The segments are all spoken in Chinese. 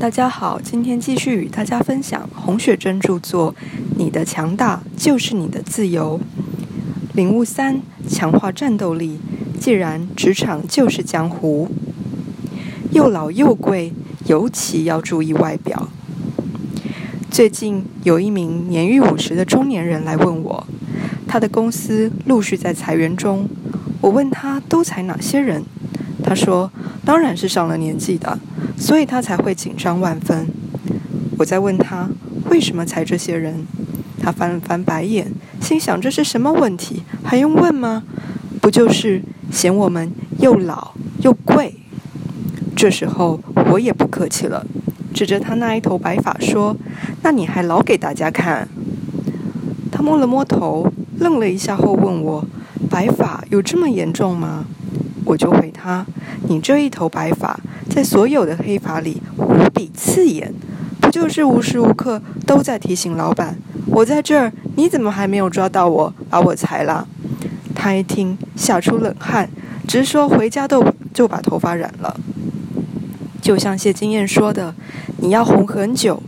大家好，今天继续与大家分享洪雪珍著作《你的强大就是你的自由》。领悟三：强化战斗力。既然职场就是江湖，又老又贵，尤其要注意外表。最近有一名年逾五十的中年人来问我，他的公司陆续在裁员中。我问他都裁哪些人，他说当然是上了年纪的。所以他才会紧张万分。我在问他为什么裁这些人，他翻了翻白眼，心想这是什么问题，还用问吗？不就是嫌我们又老又贵？这时候我也不客气了，指着他那一头白发说：“那你还老给大家看？”他摸了摸头，愣了一下后问我：“白发有这么严重吗？”我就回他：“你这一头白发。”在所有的黑发里无比刺眼，不就是无时无刻都在提醒老板，我在这儿，你怎么还没有抓到我，把我裁了？他一听吓出冷汗，直说回家都就把头发染了。就像谢金燕说的，你要红很久，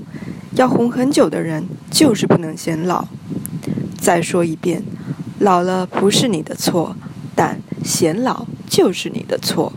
要红很久的人就是不能显老。再说一遍，老了不是你的错，显老就是你的错。